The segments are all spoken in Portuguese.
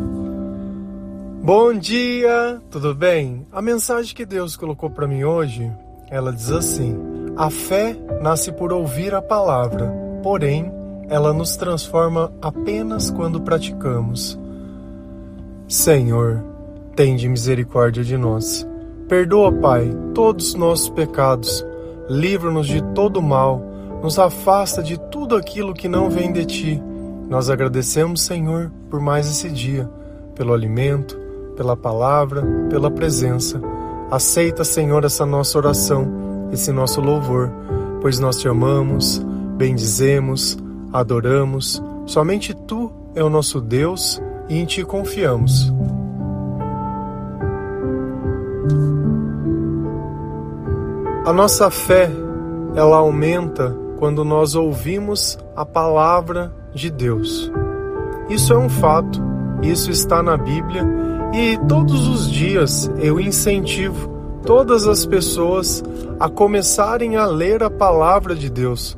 Bom dia, tudo bem? A mensagem que Deus colocou para mim hoje, ela diz assim: A fé nasce por ouvir a palavra, porém, ela nos transforma apenas quando praticamos. Senhor, tende misericórdia de nós. Perdoa, Pai, todos os nossos pecados. Livra-nos de todo mal. Nos afasta de tudo aquilo que não vem de ti. Nós agradecemos, Senhor, por mais esse dia, pelo alimento, pela palavra, pela presença. Aceita, Senhor, essa nossa oração, esse nosso louvor, pois nós te amamos, bendizemos, adoramos. Somente tu é o nosso Deus e em ti confiamos. A nossa fé, ela aumenta quando nós ouvimos a palavra de Deus. Isso é um fato, isso está na Bíblia e todos os dias eu incentivo todas as pessoas a começarem a ler a palavra de Deus,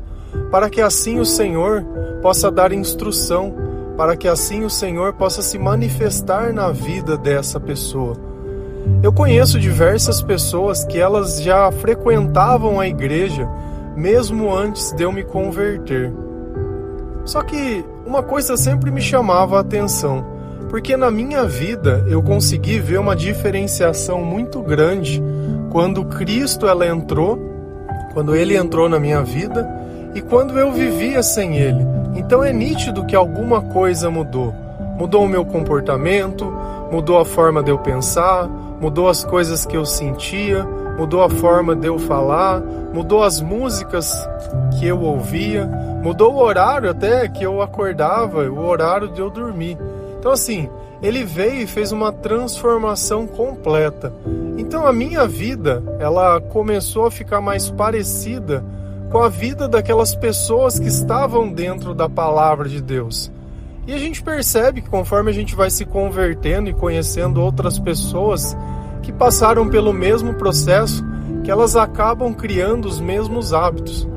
para que assim o Senhor possa dar instrução, para que assim o Senhor possa se manifestar na vida dessa pessoa. Eu conheço diversas pessoas que elas já frequentavam a igreja mesmo antes de eu me converter. Só que uma coisa sempre me chamava a atenção porque na minha vida eu consegui ver uma diferenciação muito grande quando Cristo ela entrou, quando ele entrou na minha vida e quando eu vivia sem ele. Então é nítido que alguma coisa mudou. Mudou o meu comportamento, mudou a forma de eu pensar, mudou as coisas que eu sentia, mudou a forma de eu falar, mudou as músicas que eu ouvia, mudou o horário até que eu acordava, o horário de eu dormir. Então, assim, ele veio e fez uma transformação completa. Então, a minha vida, ela começou a ficar mais parecida com a vida daquelas pessoas que estavam dentro da palavra de Deus. E a gente percebe que conforme a gente vai se convertendo e conhecendo outras pessoas que passaram pelo mesmo processo, que elas acabam criando os mesmos hábitos.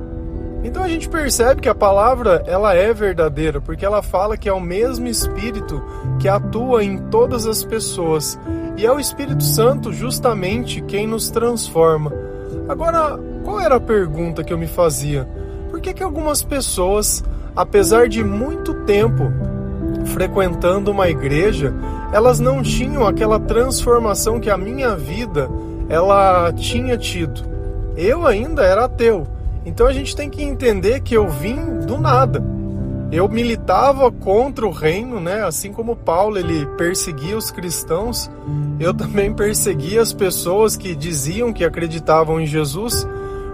Então a gente percebe que a palavra ela é verdadeira, porque ela fala que é o mesmo Espírito que atua em todas as pessoas. E é o Espírito Santo justamente quem nos transforma. Agora, qual era a pergunta que eu me fazia? Por que, que algumas pessoas, apesar de muito tempo frequentando uma igreja, elas não tinham aquela transformação que a minha vida ela tinha tido? Eu ainda era ateu. Então a gente tem que entender que eu vim do nada. Eu militava contra o reino, né? Assim como Paulo ele perseguia os cristãos, eu também perseguia as pessoas que diziam que acreditavam em Jesus,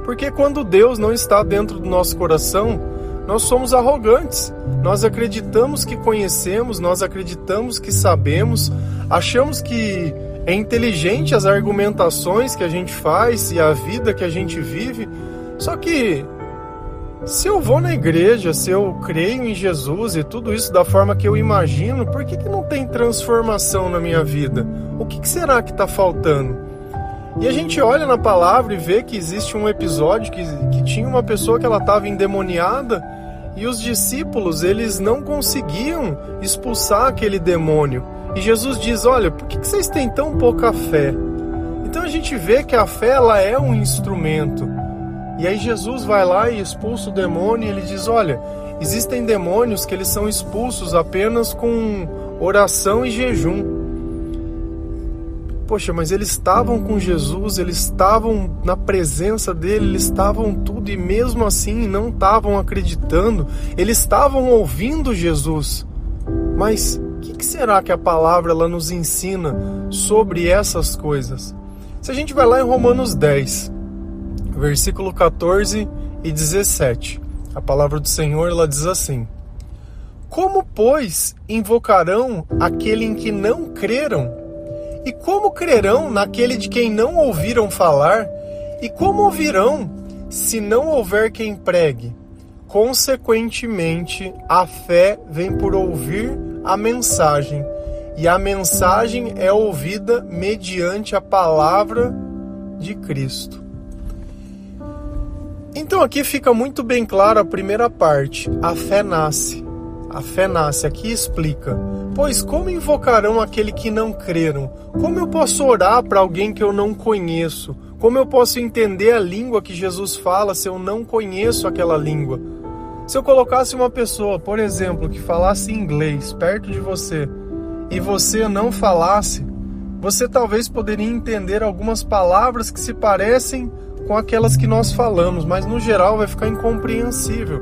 porque quando Deus não está dentro do nosso coração, nós somos arrogantes. Nós acreditamos que conhecemos, nós acreditamos que sabemos, achamos que é inteligente as argumentações que a gente faz e a vida que a gente vive, só que se eu vou na igreja, se eu creio em Jesus e tudo isso da forma que eu imagino, por que, que não tem transformação na minha vida? O que, que será que está faltando? E a gente olha na palavra e vê que existe um episódio que, que tinha uma pessoa que ela estava endemoniada e os discípulos eles não conseguiam expulsar aquele demônio. E Jesus diz: Olha, por que, que vocês têm tão pouca fé? Então a gente vê que a fé ela é um instrumento. E aí Jesus vai lá e expulsa o demônio e ele diz: Olha, existem demônios que eles são expulsos apenas com oração e jejum. Poxa, mas eles estavam com Jesus, eles estavam na presença dele, eles estavam tudo e mesmo assim não estavam acreditando, eles estavam ouvindo Jesus. Mas o que, que, será que a palavra ela nos ensina sobre essas coisas? Se a gente vai lá em Romanos 10, versículo 14 e 17. A palavra do Senhor ela diz assim: Como, pois, invocarão aquele em que não creram? E como crerão naquele de quem não ouviram falar? E como ouvirão se não houver quem pregue? Consequentemente, a fé vem por ouvir a mensagem, e a mensagem é ouvida mediante a palavra de Cristo. Então aqui fica muito bem claro a primeira parte: a fé nasce. A fé nasce aqui explica: Pois como invocarão aquele que não creram? Como eu posso orar para alguém que eu não conheço? Como eu posso entender a língua que Jesus fala se eu não conheço aquela língua? Se eu colocasse uma pessoa, por exemplo, que falasse inglês perto de você e você não falasse, você talvez poderia entender algumas palavras que se parecem com aquelas que nós falamos, mas no geral vai ficar incompreensível.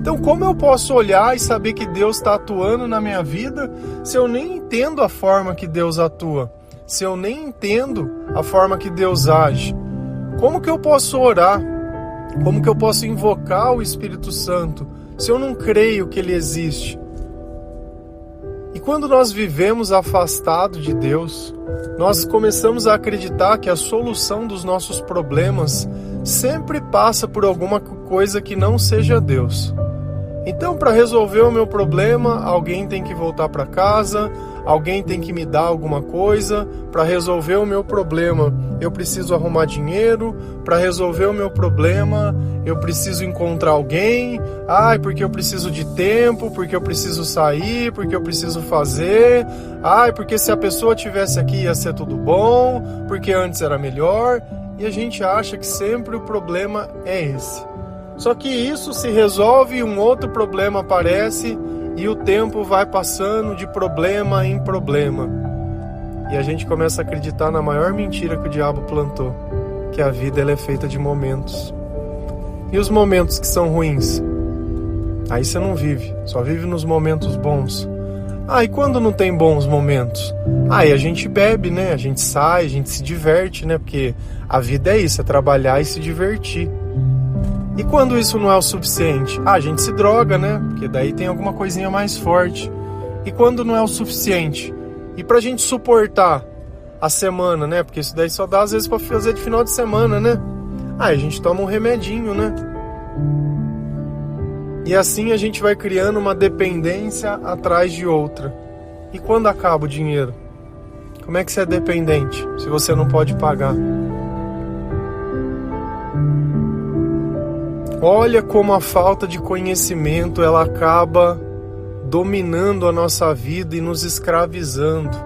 Então, como eu posso olhar e saber que Deus está atuando na minha vida se eu nem entendo a forma que Deus atua? Se eu nem entendo a forma que Deus age? Como que eu posso orar? Como que eu posso invocar o Espírito Santo se eu não creio que ele existe? E quando nós vivemos afastado de Deus, nós começamos a acreditar que a solução dos nossos problemas sempre passa por alguma coisa que não seja Deus. Então, para resolver o meu problema, alguém tem que voltar para casa, alguém tem que me dar alguma coisa. Para resolver o meu problema, eu preciso arrumar dinheiro. Para resolver o meu problema, eu preciso encontrar alguém. Ai, porque eu preciso de tempo, porque eu preciso sair, porque eu preciso fazer. Ai, porque se a pessoa tivesse aqui ia ser tudo bom, porque antes era melhor. E a gente acha que sempre o problema é esse. Só que isso se resolve e um outro problema aparece e o tempo vai passando de problema em problema. E a gente começa a acreditar na maior mentira que o diabo plantou, que a vida ela é feita de momentos. E os momentos que são ruins? Aí você não vive, só vive nos momentos bons. Ah, e quando não tem bons momentos? Aí a gente bebe, né? A gente sai, a gente se diverte, né? Porque a vida é isso, é trabalhar e se divertir. E quando isso não é o suficiente? Ah, a gente se droga, né? Porque daí tem alguma coisinha mais forte. E quando não é o suficiente? E pra gente suportar a semana, né? Porque isso daí só dá às vezes pra fazer de final de semana, né? Ah, a gente toma um remedinho, né? E assim a gente vai criando uma dependência atrás de outra. E quando acaba o dinheiro? Como é que você é dependente se você não pode pagar? Olha como a falta de conhecimento ela acaba dominando a nossa vida e nos escravizando.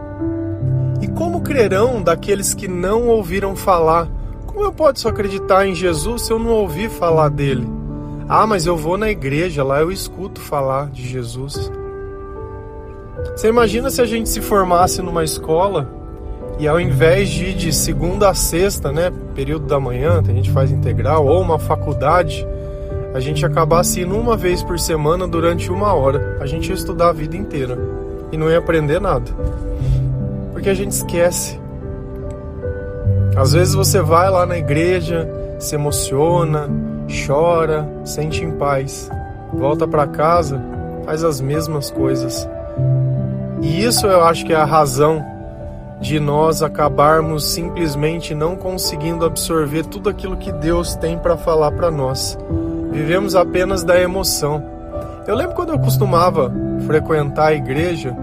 E como crerão daqueles que não ouviram falar? Como eu posso acreditar em Jesus se eu não ouvi falar dele? Ah, mas eu vou na igreja, lá eu escuto falar de Jesus. Você imagina se a gente se formasse numa escola e ao invés de ir de segunda a sexta, né, período da manhã, a gente faz integral, ou uma faculdade, a gente acabasse indo uma vez por semana durante uma hora, a gente ia estudar a vida inteira e não ia aprender nada. Porque a gente esquece. Às vezes você vai lá na igreja, se emociona, chora, sente em paz, volta para casa, faz as mesmas coisas. E isso eu acho que é a razão de nós acabarmos simplesmente não conseguindo absorver tudo aquilo que Deus tem para falar para nós. Vivemos apenas da emoção. Eu lembro quando eu costumava frequentar a igreja,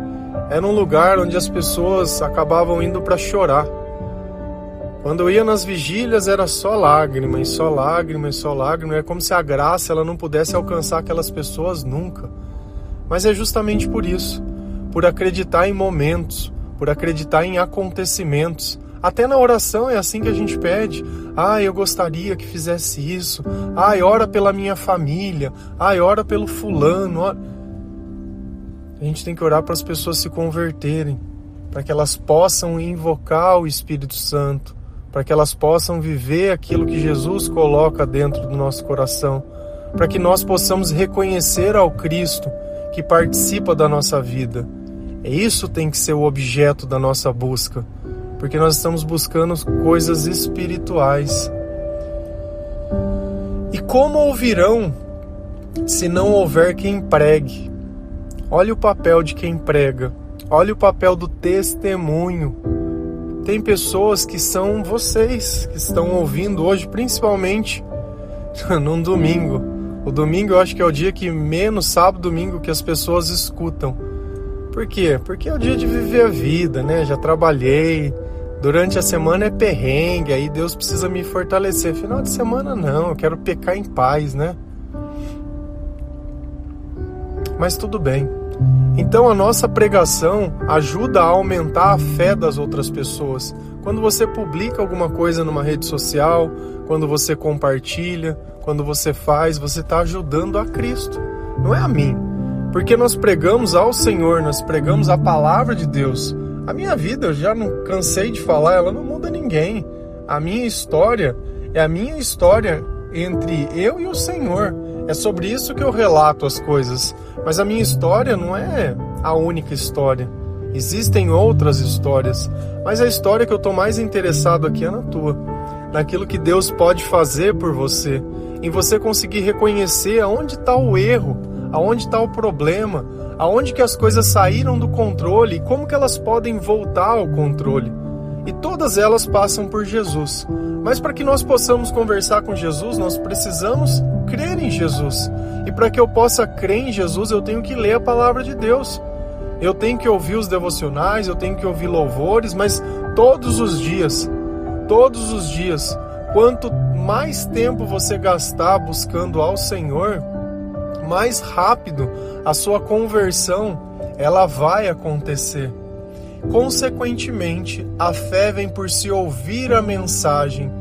era um lugar onde as pessoas acabavam indo para chorar. Quando eu ia nas vigílias era só lágrimas, só lágrimas, só lágrimas. É como se a graça ela não pudesse alcançar aquelas pessoas nunca. Mas é justamente por isso, por acreditar em momentos, por acreditar em acontecimentos, até na oração é assim que a gente pede. Ah, eu gostaria que fizesse isso. Ah, ora pela minha família. Ah, ora pelo fulano. Ora... A gente tem que orar para as pessoas se converterem, para que elas possam invocar o Espírito Santo, para que elas possam viver aquilo que Jesus coloca dentro do nosso coração, para que nós possamos reconhecer ao Cristo que participa da nossa vida. É isso tem que ser o objeto da nossa busca porque nós estamos buscando coisas espirituais. E como ouvirão se não houver quem pregue? Olha o papel de quem prega, olha o papel do testemunho. Tem pessoas que são vocês que estão ouvindo hoje, principalmente num domingo. O domingo eu acho que é o dia que menos, sábado, domingo, que as pessoas escutam. Por quê? Porque é o dia de viver a vida, né? Já trabalhei, Durante a semana é perrengue, aí Deus precisa me fortalecer. Final de semana não, eu quero pecar em paz, né? mas tudo bem. Então a nossa pregação ajuda a aumentar a fé das outras pessoas. Quando você publica alguma coisa numa rede social, quando você compartilha, quando você faz, você está ajudando a Cristo, não é a mim. Porque nós pregamos ao Senhor, nós pregamos a palavra de Deus. A minha vida, eu já não cansei de falar, ela não muda ninguém. A minha história é a minha história entre eu e o Senhor. É sobre isso que eu relato as coisas. Mas a minha história não é a única história. Existem outras histórias, mas a história que eu estou mais interessado aqui é na tua, naquilo que Deus pode fazer por você, em você conseguir reconhecer aonde está o erro, aonde está o problema, aonde que as coisas saíram do controle e como que elas podem voltar ao controle. E todas elas passam por Jesus. Mas para que nós possamos conversar com Jesus, nós precisamos crer em Jesus. E para que eu possa crer em Jesus, eu tenho que ler a palavra de Deus. Eu tenho que ouvir os devocionais, eu tenho que ouvir louvores, mas todos os dias, todos os dias, quanto mais tempo você gastar buscando ao Senhor, mais rápido a sua conversão ela vai acontecer. Consequentemente, a fé vem por se ouvir a mensagem,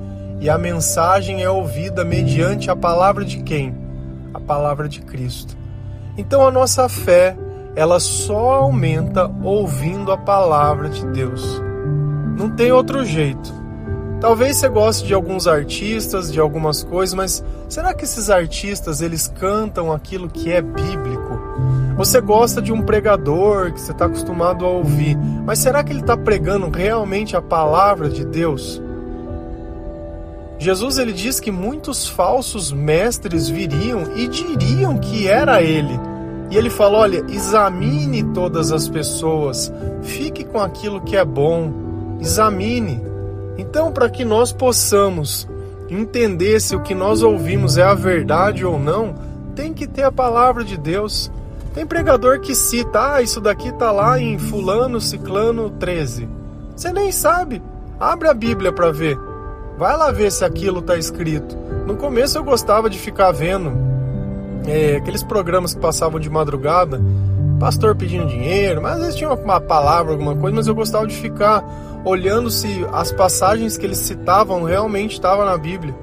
e a mensagem é ouvida mediante a palavra de quem? A palavra de Cristo. Então a nossa fé, ela só aumenta ouvindo a palavra de Deus. Não tem outro jeito. Talvez você goste de alguns artistas, de algumas coisas, mas será que esses artistas eles cantam aquilo que é bíblico? Você gosta de um pregador que você está acostumado a ouvir, mas será que ele está pregando realmente a palavra de Deus? Jesus ele diz que muitos falsos mestres viriam e diriam que era ele. E ele fala: olha, examine todas as pessoas, fique com aquilo que é bom, examine. Então, para que nós possamos entender se o que nós ouvimos é a verdade ou não, tem que ter a palavra de Deus. Tem pregador que cita, ah, isso daqui tá lá em Fulano Ciclano 13. Você nem sabe. Abre a Bíblia para ver. Vai lá ver se aquilo tá escrito. No começo eu gostava de ficar vendo é, aqueles programas que passavam de madrugada, pastor pedindo dinheiro, mas às vezes tinha uma palavra, alguma coisa, mas eu gostava de ficar olhando se as passagens que eles citavam realmente estavam na Bíblia.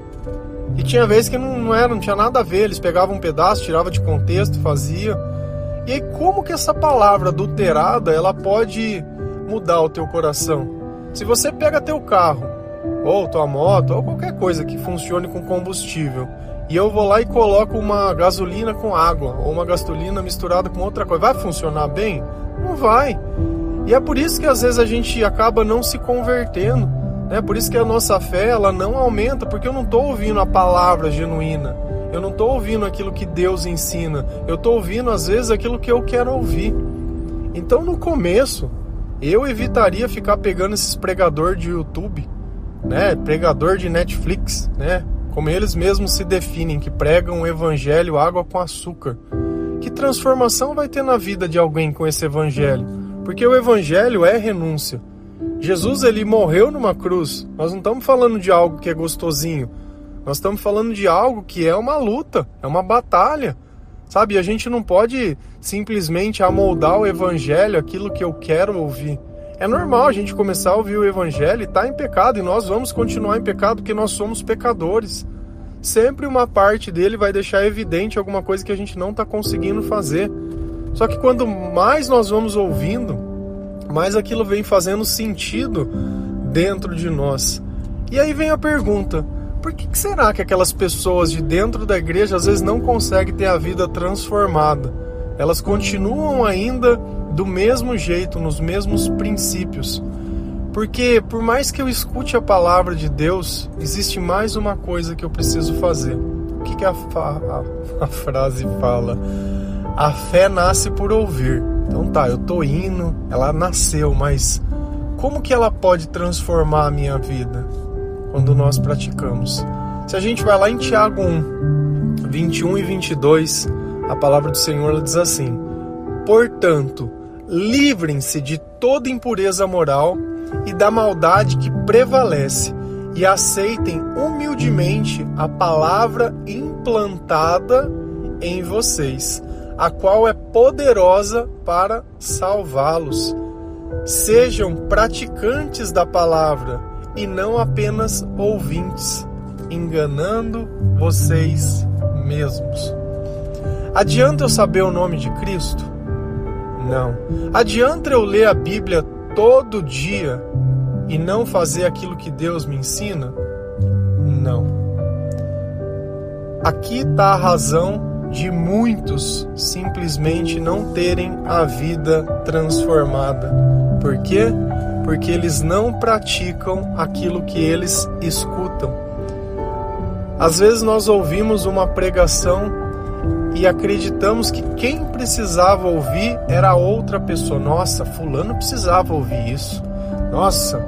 E tinha vezes que não, não era, não tinha nada a ver, eles pegavam um pedaço, tiravam de contexto, fazia. E aí, como que essa palavra adulterada ela pode mudar o teu coração? Se você pega teu carro, ou tua moto, ou qualquer coisa que funcione com combustível, e eu vou lá e coloco uma gasolina com água, ou uma gasolina misturada com outra coisa, vai funcionar bem? Não vai. E é por isso que às vezes a gente acaba não se convertendo, né? Por isso que a nossa fé ela não aumenta, porque eu não estou ouvindo a palavra genuína. Eu não estou ouvindo aquilo que Deus ensina. Eu estou ouvindo, às vezes, aquilo que eu quero ouvir. Então, no começo, eu evitaria ficar pegando esses pregador de YouTube, né? Pregador de Netflix, né? Como eles mesmos se definem, que pregam o evangelho água com açúcar. Que transformação vai ter na vida de alguém com esse evangelho? Porque o evangelho é renúncia. Jesus ele morreu numa cruz. Nós não estamos falando de algo que é gostosinho. Nós estamos falando de algo que é uma luta, é uma batalha. Sabe, a gente não pode simplesmente amoldar o evangelho aquilo que eu quero ouvir. É normal a gente começar a ouvir o evangelho e estar tá em pecado, e nós vamos continuar em pecado porque nós somos pecadores. Sempre uma parte dele vai deixar evidente alguma coisa que a gente não está conseguindo fazer. Só que quando mais nós vamos ouvindo, mais aquilo vem fazendo sentido dentro de nós. E aí vem a pergunta: por que, será que aquelas pessoas de dentro da igreja às vezes não conseguem ter a vida transformada? Elas continuam ainda do mesmo jeito, nos mesmos princípios. Porque por mais que eu escute a palavra de Deus, existe mais uma coisa que eu preciso fazer. O que, que a, a, a frase fala? A fé nasce por ouvir. Então tá, eu tô indo, ela nasceu, mas como que ela pode transformar a minha vida? quando nós praticamos. Se a gente vai lá em Tiago 1, 21 e 22, a palavra do Senhor diz assim: Portanto, livrem-se de toda impureza moral e da maldade que prevalece, e aceitem humildemente a palavra implantada em vocês, a qual é poderosa para salvá-los. Sejam praticantes da palavra e não apenas ouvintes, enganando vocês mesmos. Adianta eu saber o nome de Cristo? Não. Adianta eu ler a Bíblia todo dia e não fazer aquilo que Deus me ensina? Não. Aqui está a razão de muitos simplesmente não terem a vida transformada. Por quê? Porque eles não praticam aquilo que eles escutam. Às vezes nós ouvimos uma pregação e acreditamos que quem precisava ouvir era outra pessoa. Nossa, fulano precisava ouvir isso. Nossa,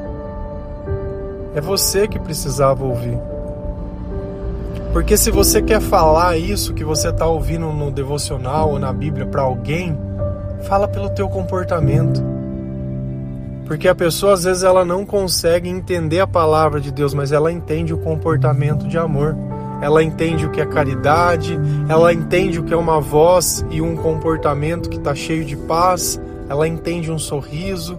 é você que precisava ouvir. Porque se você quer falar isso que você está ouvindo no devocional ou na Bíblia para alguém, fala pelo teu comportamento. Porque a pessoa às vezes ela não consegue entender a palavra de Deus, mas ela entende o comportamento de amor. Ela entende o que é caridade, ela entende o que é uma voz e um comportamento que está cheio de paz, ela entende um sorriso,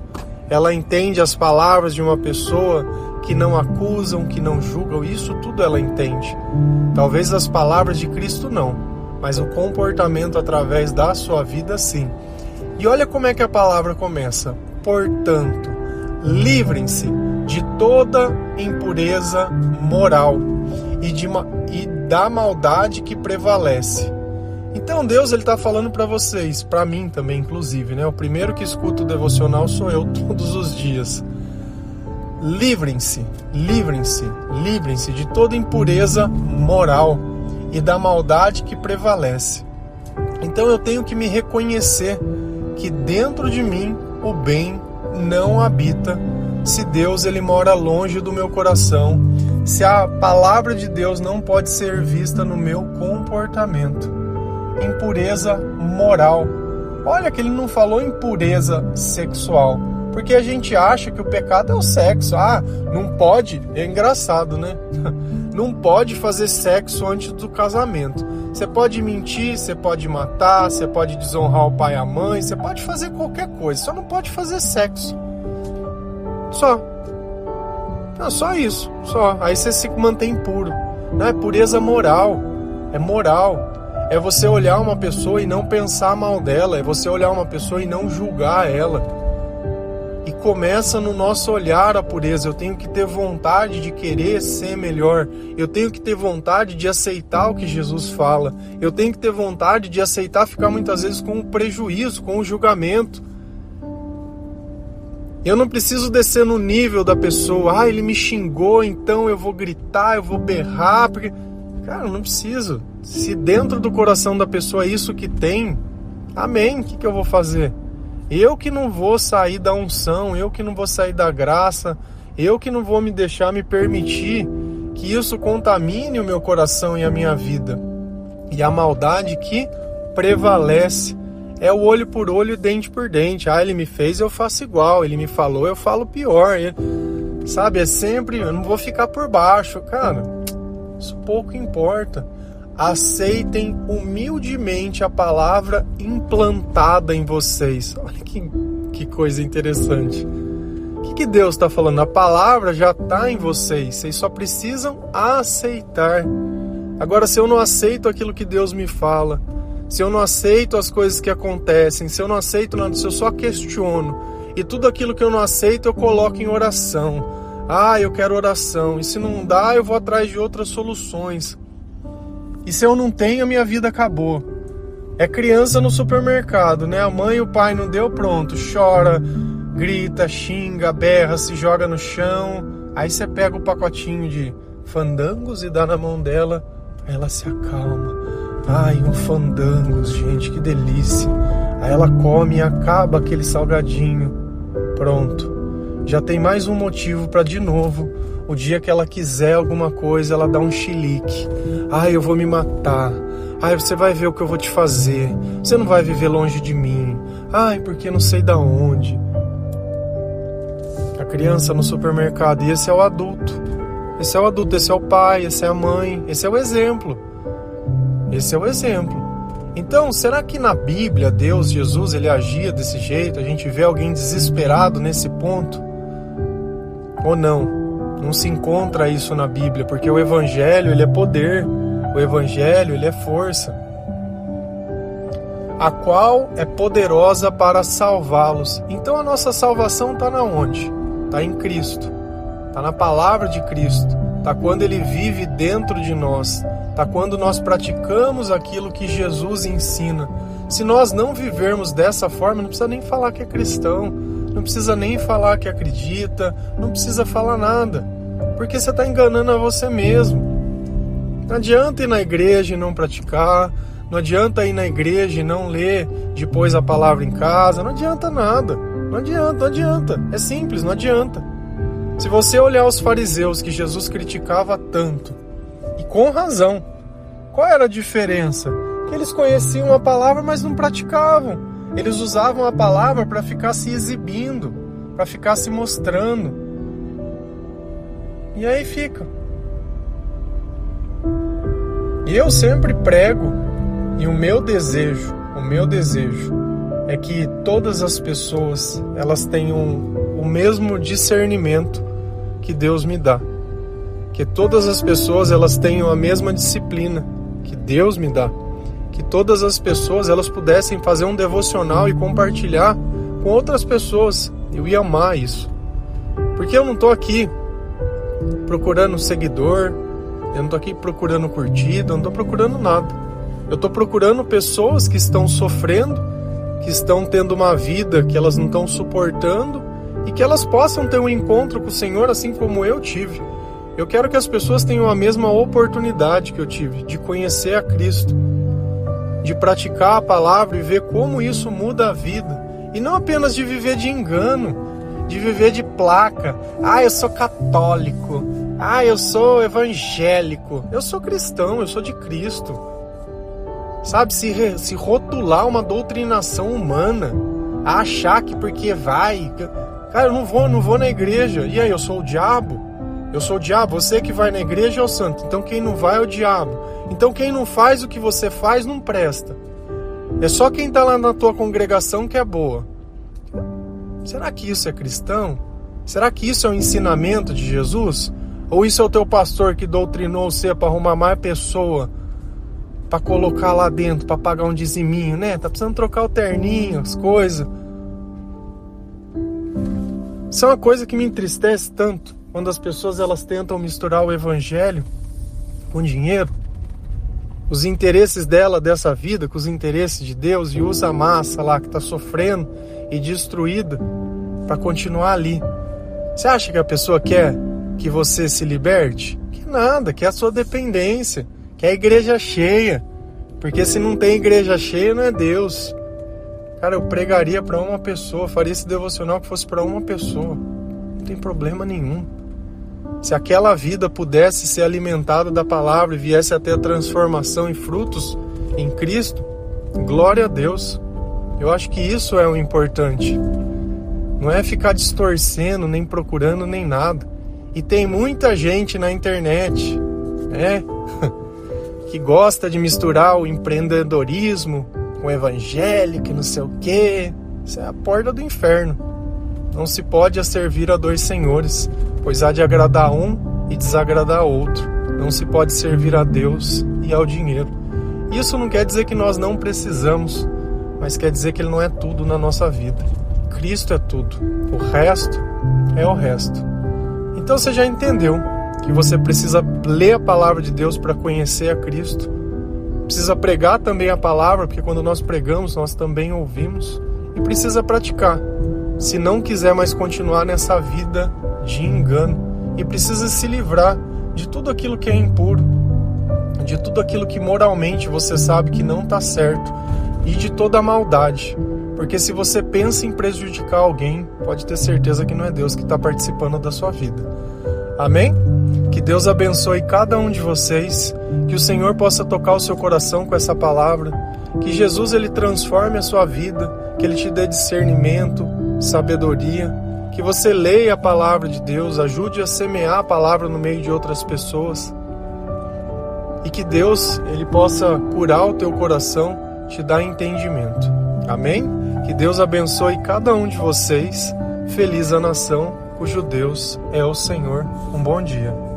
ela entende as palavras de uma pessoa que não acusam, que não julgam, isso tudo ela entende. Talvez as palavras de Cristo não, mas o comportamento através da sua vida sim. E olha como é que a palavra começa. Portanto, livrem-se de toda impureza moral e, de, e da maldade que prevalece. Então Deus ele está falando para vocês, para mim também inclusive, né? O primeiro que escuta o devocional sou eu todos os dias. Livrem-se, livrem-se, livrem-se de toda impureza moral e da maldade que prevalece. Então eu tenho que me reconhecer que dentro de mim o bem não habita. Se Deus ele mora longe do meu coração, se a palavra de Deus não pode ser vista no meu comportamento. Impureza moral. Olha que ele não falou impureza sexual porque a gente acha que o pecado é o sexo. Ah, não pode. É engraçado, né? Não pode fazer sexo antes do casamento. Você pode mentir, você pode matar, você pode desonrar o pai e a mãe, você pode fazer qualquer coisa, só não pode fazer sexo. Só. Não, só isso. Só. Aí você se mantém puro. Não é pureza moral. É moral. É você olhar uma pessoa e não pensar mal dela. É você olhar uma pessoa e não julgar ela e começa no nosso olhar a pureza. Eu tenho que ter vontade de querer ser melhor. Eu tenho que ter vontade de aceitar o que Jesus fala. Eu tenho que ter vontade de aceitar ficar muitas vezes com o prejuízo, com o julgamento. Eu não preciso descer no nível da pessoa. Ah, ele me xingou, então eu vou gritar, eu vou berrar, porque cara, não preciso. Se dentro do coração da pessoa é isso que tem, amém. O que, que eu vou fazer? Eu que não vou sair da unção, eu que não vou sair da graça, eu que não vou me deixar me permitir que isso contamine o meu coração e a minha vida. E a maldade que prevalece é o olho por olho, dente por dente. Ah, ele me fez, eu faço igual. Ele me falou, eu falo pior. Sabe, é sempre, eu não vou ficar por baixo, cara. Isso pouco importa aceitem humildemente a palavra implantada em vocês. Olha que, que coisa interessante. O que, que Deus está falando? A palavra já está em vocês, vocês só precisam aceitar. Agora, se eu não aceito aquilo que Deus me fala, se eu não aceito as coisas que acontecem, se eu não aceito nada, se eu só questiono, e tudo aquilo que eu não aceito eu coloco em oração. Ah, eu quero oração, e se não dá, eu vou atrás de outras soluções. E se eu não tenho, a minha vida acabou. É criança no supermercado, né? A mãe e o pai não deu, pronto, chora, grita, xinga, berra, se joga no chão. Aí você pega o pacotinho de fandangos e dá na mão dela, ela se acalma. Ai, um fandangos, gente, que delícia. Aí ela come e acaba aquele salgadinho. Pronto. Já tem mais um motivo para de novo o dia que ela quiser alguma coisa, ela dá um chilique. Ai, eu vou me matar. Ai, você vai ver o que eu vou te fazer. Você não vai viver longe de mim. Ai, porque não sei da onde. A criança no supermercado, e esse é o adulto. Esse é o adulto, esse é o pai, esse é a mãe, esse é o exemplo. Esse é o exemplo. Então, será que na Bíblia Deus, Jesus, ele agia desse jeito? A gente vê alguém desesperado nesse ponto? Ou não? Não se encontra isso na Bíblia, porque o evangelho, ele é poder. O evangelho, ele é força. A qual é poderosa para salvá-los. Então a nossa salvação está na onde? Está em Cristo. Está na palavra de Cristo. Está quando ele vive dentro de nós Tá quando nós praticamos aquilo que Jesus ensina. Se nós não vivermos dessa forma, não precisa nem falar que é cristão, não precisa nem falar que acredita, não precisa falar nada, porque você está enganando a você mesmo. Não adianta ir na igreja e não praticar, não adianta ir na igreja e não ler depois a palavra em casa, não adianta nada. Não adianta, não adianta. É simples, não adianta. Se você olhar os fariseus que Jesus criticava tanto, e com razão. Qual era a diferença? Que eles conheciam a palavra, mas não praticavam. Eles usavam a palavra para ficar se exibindo, para ficar se mostrando. E aí fica. E eu sempre prego, e o meu desejo, o meu desejo é que todas as pessoas elas tenham o mesmo discernimento que Deus me dá que todas as pessoas elas tenham a mesma disciplina que Deus me dá, que todas as pessoas elas pudessem fazer um devocional e compartilhar com outras pessoas. Eu ia amar isso. Porque eu não estou aqui procurando seguidor, eu não estou aqui procurando curtida, eu não estou procurando nada. Eu estou procurando pessoas que estão sofrendo, que estão tendo uma vida que elas não estão suportando e que elas possam ter um encontro com o Senhor assim como eu tive. Eu quero que as pessoas tenham a mesma oportunidade que eu tive de conhecer a Cristo, de praticar a palavra e ver como isso muda a vida. E não apenas de viver de engano, de viver de placa. Ah, eu sou católico. Ah, eu sou evangélico. Eu sou cristão, eu sou de Cristo. Sabe, se, se rotular uma doutrinação humana, achar que porque vai. Cara, eu não vou, não vou na igreja. E aí, eu sou o diabo? Eu sou o diabo, você que vai na igreja é o santo. Então quem não vai é o diabo. Então quem não faz o que você faz não presta. É só quem está lá na tua congregação que é boa. Será que isso é cristão? Será que isso é o um ensinamento de Jesus? Ou isso é o teu pastor que doutrinou você para arrumar mais pessoa para colocar lá dentro, para pagar um diziminho, né? Tá precisando trocar o terninho, as coisas. Isso é uma coisa que me entristece tanto quando as pessoas elas tentam misturar o evangelho com dinheiro, os interesses dela dessa vida com os interesses de Deus e usa a massa lá que está sofrendo e destruída para continuar ali. Você acha que a pessoa quer que você se liberte? Que nada, quer a sua dependência, quer a igreja cheia. Porque se não tem igreja cheia, não é Deus. Cara, eu pregaria para uma pessoa, faria esse devocional que fosse para uma pessoa. Não tem problema nenhum. Se aquela vida pudesse ser alimentada da palavra e viesse a ter a transformação e frutos em Cristo, glória a Deus. Eu acho que isso é o importante. Não é ficar distorcendo, nem procurando, nem nada. E tem muita gente na internet, né? que gosta de misturar o empreendedorismo com evangélico e não sei o quê. Isso é a porta do inferno. Não se pode servir a dois senhores pois há de agradar um e desagradar outro. Não se pode servir a Deus e ao dinheiro. Isso não quer dizer que nós não precisamos, mas quer dizer que Ele não é tudo na nossa vida. Cristo é tudo, o resto é o resto. Então você já entendeu que você precisa ler a palavra de Deus para conhecer a Cristo. Precisa pregar também a palavra, porque quando nós pregamos, nós também ouvimos. E precisa praticar, se não quiser mais continuar nessa vida de engano e precisa se livrar de tudo aquilo que é impuro, de tudo aquilo que moralmente você sabe que não está certo e de toda a maldade. Porque se você pensa em prejudicar alguém, pode ter certeza que não é Deus que está participando da sua vida. Amém? Que Deus abençoe cada um de vocês, que o Senhor possa tocar o seu coração com essa palavra, que Jesus ele transforme a sua vida, que ele te dê discernimento, sabedoria que você leia a palavra de Deus, ajude a semear a palavra no meio de outras pessoas. E que Deus ele possa curar o teu coração te dá entendimento. Amém? Que Deus abençoe cada um de vocês. Feliz a nação cujo Deus é o Senhor. Um bom dia.